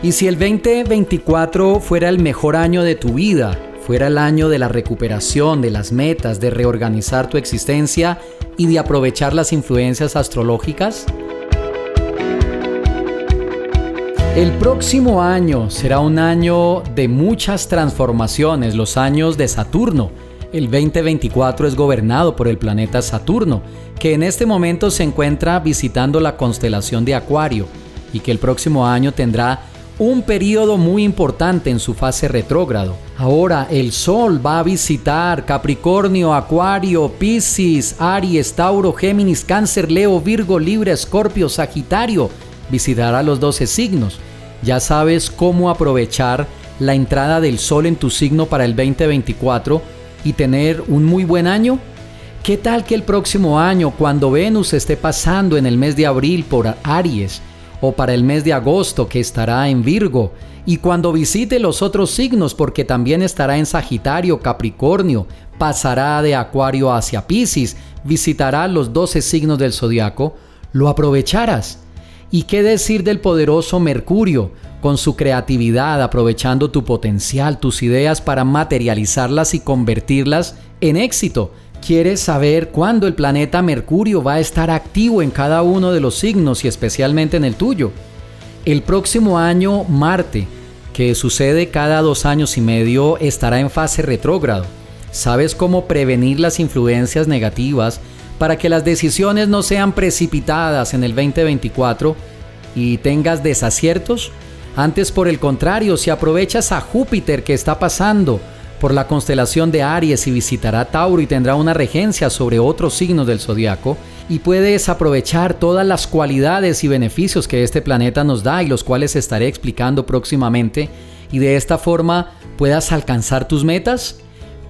Y si el 2024 fuera el mejor año de tu vida, fuera el año de la recuperación, de las metas, de reorganizar tu existencia y de aprovechar las influencias astrológicas? El próximo año será un año de muchas transformaciones, los años de Saturno. El 2024 es gobernado por el planeta Saturno, que en este momento se encuentra visitando la constelación de Acuario y que el próximo año tendrá un periodo muy importante en su fase retrógrado. Ahora el Sol va a visitar Capricornio, Acuario, Piscis, Aries, Tauro, Géminis, Cáncer, Leo, Virgo, Libra, Escorpio, Sagitario. Visitará los 12 signos. Ya sabes cómo aprovechar la entrada del Sol en tu signo para el 2024 y tener un muy buen año. ¿Qué tal que el próximo año, cuando Venus esté pasando en el mes de abril por Aries, o para el mes de agosto que estará en Virgo, y cuando visite los otros signos porque también estará en Sagitario, Capricornio, pasará de Acuario hacia Piscis, visitará los 12 signos del zodiaco, lo aprovecharás. ¿Y qué decir del poderoso Mercurio, con su creatividad, aprovechando tu potencial, tus ideas para materializarlas y convertirlas en éxito? ¿Quieres saber cuándo el planeta Mercurio va a estar activo en cada uno de los signos y especialmente en el tuyo? El próximo año Marte, que sucede cada dos años y medio, estará en fase retrógrado. ¿Sabes cómo prevenir las influencias negativas para que las decisiones no sean precipitadas en el 2024 y tengas desaciertos? Antes, por el contrario, si aprovechas a Júpiter que está pasando por la constelación de Aries y visitará Tauro y tendrá una regencia sobre otros signos del zodiaco y puedes aprovechar todas las cualidades y beneficios que este planeta nos da y los cuales estaré explicando próximamente y de esta forma puedas alcanzar tus metas.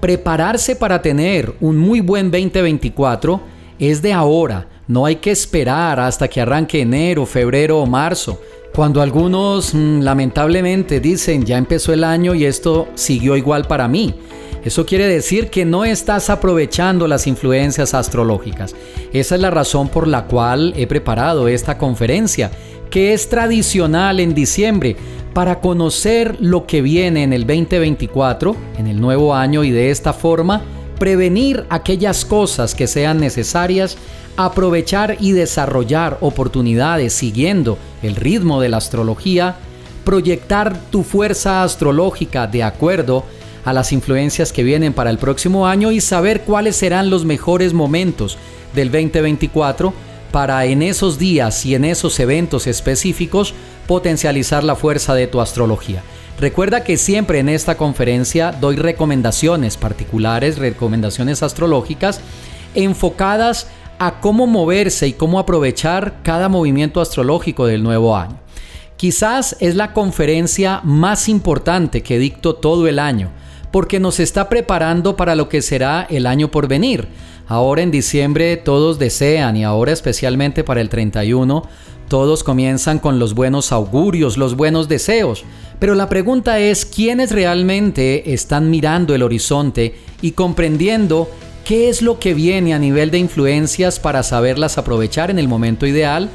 Prepararse para tener un muy buen 2024 es de ahora, no hay que esperar hasta que arranque enero, febrero o marzo. Cuando algunos mm, lamentablemente dicen ya empezó el año y esto siguió igual para mí. Eso quiere decir que no estás aprovechando las influencias astrológicas. Esa es la razón por la cual he preparado esta conferencia, que es tradicional en diciembre, para conocer lo que viene en el 2024, en el nuevo año, y de esta forma prevenir aquellas cosas que sean necesarias aprovechar y desarrollar oportunidades siguiendo el ritmo de la astrología, proyectar tu fuerza astrológica de acuerdo a las influencias que vienen para el próximo año y saber cuáles serán los mejores momentos del 2024 para en esos días y en esos eventos específicos potencializar la fuerza de tu astrología. Recuerda que siempre en esta conferencia doy recomendaciones particulares, recomendaciones astrológicas enfocadas a cómo moverse y cómo aprovechar cada movimiento astrológico del nuevo año. Quizás es la conferencia más importante que dicto todo el año, porque nos está preparando para lo que será el año por venir. Ahora en diciembre todos desean, y ahora especialmente para el 31, todos comienzan con los buenos augurios, los buenos deseos. Pero la pregunta es, ¿quiénes realmente están mirando el horizonte y comprendiendo ¿Qué es lo que viene a nivel de influencias para saberlas aprovechar en el momento ideal?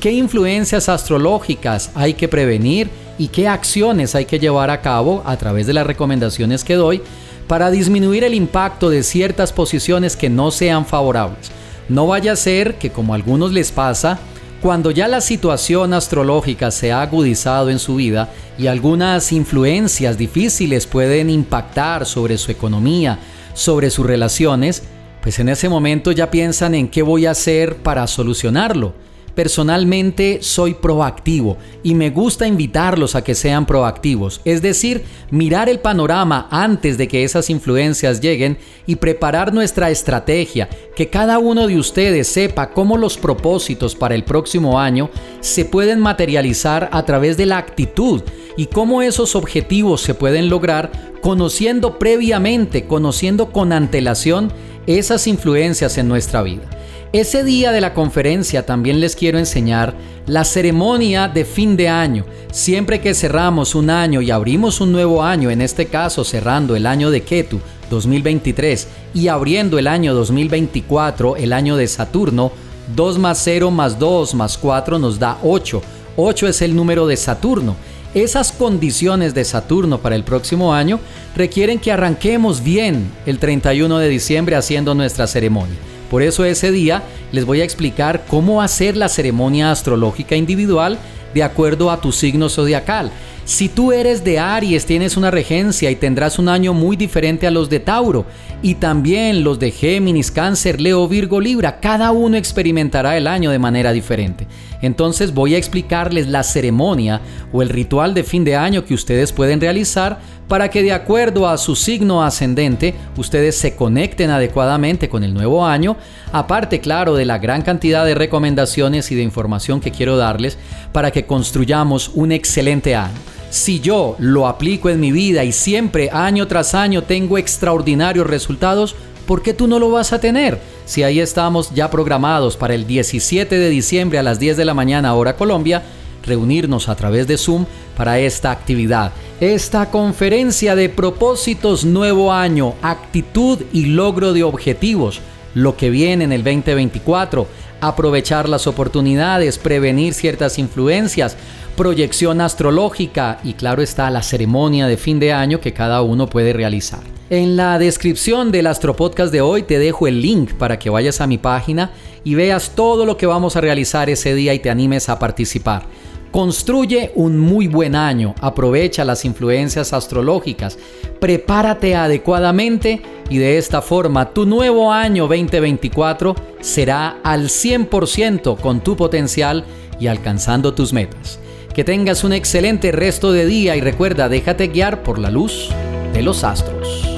¿Qué influencias astrológicas hay que prevenir y qué acciones hay que llevar a cabo a través de las recomendaciones que doy para disminuir el impacto de ciertas posiciones que no sean favorables? No vaya a ser que como a algunos les pasa, cuando ya la situación astrológica se ha agudizado en su vida y algunas influencias difíciles pueden impactar sobre su economía, sobre sus relaciones, pues en ese momento ya piensan en qué voy a hacer para solucionarlo. Personalmente soy proactivo y me gusta invitarlos a que sean proactivos, es decir, mirar el panorama antes de que esas influencias lleguen y preparar nuestra estrategia, que cada uno de ustedes sepa cómo los propósitos para el próximo año se pueden materializar a través de la actitud y cómo esos objetivos se pueden lograr conociendo previamente, conociendo con antelación esas influencias en nuestra vida. Ese día de la conferencia también les quiero enseñar la ceremonia de fin de año. Siempre que cerramos un año y abrimos un nuevo año, en este caso cerrando el año de Ketu 2023 y abriendo el año 2024, el año de Saturno, 2 más 0 más 2 más 4 nos da 8. 8 es el número de Saturno Esas condiciones de Saturno para el próximo año requieren que arranquemos bien el 31 de diciembre haciendo nuestra ceremonia. Por eso ese día les voy a explicar cómo hacer la ceremonia astrológica individual de acuerdo a tu signo zodiacal. Si tú eres de Aries, tienes una regencia y tendrás un año muy diferente a los de Tauro. Y también los de Géminis, Cáncer, Leo, Virgo, Libra. Cada uno experimentará el año de manera diferente. Entonces voy a explicarles la ceremonia o el ritual de fin de año que ustedes pueden realizar para que de acuerdo a su signo ascendente ustedes se conecten adecuadamente con el nuevo año. Aparte, claro, de la gran cantidad de recomendaciones y de información que quiero darles para que construyamos un excelente año. Si yo lo aplico en mi vida y siempre año tras año tengo extraordinarios resultados, ¿por qué tú no lo vas a tener? Si ahí estamos ya programados para el 17 de diciembre a las 10 de la mañana hora Colombia, reunirnos a través de Zoom para esta actividad. Esta conferencia de propósitos nuevo año, actitud y logro de objetivos, lo que viene en el 2024, aprovechar las oportunidades, prevenir ciertas influencias, proyección astrológica y claro está la ceremonia de fin de año que cada uno puede realizar. En la descripción del Astropodcast de hoy te dejo el link para que vayas a mi página y veas todo lo que vamos a realizar ese día y te animes a participar. Construye un muy buen año, aprovecha las influencias astrológicas, prepárate adecuadamente y de esta forma tu nuevo año 2024 será al 100% con tu potencial y alcanzando tus metas. Que tengas un excelente resto de día y recuerda, déjate guiar por la luz de los astros.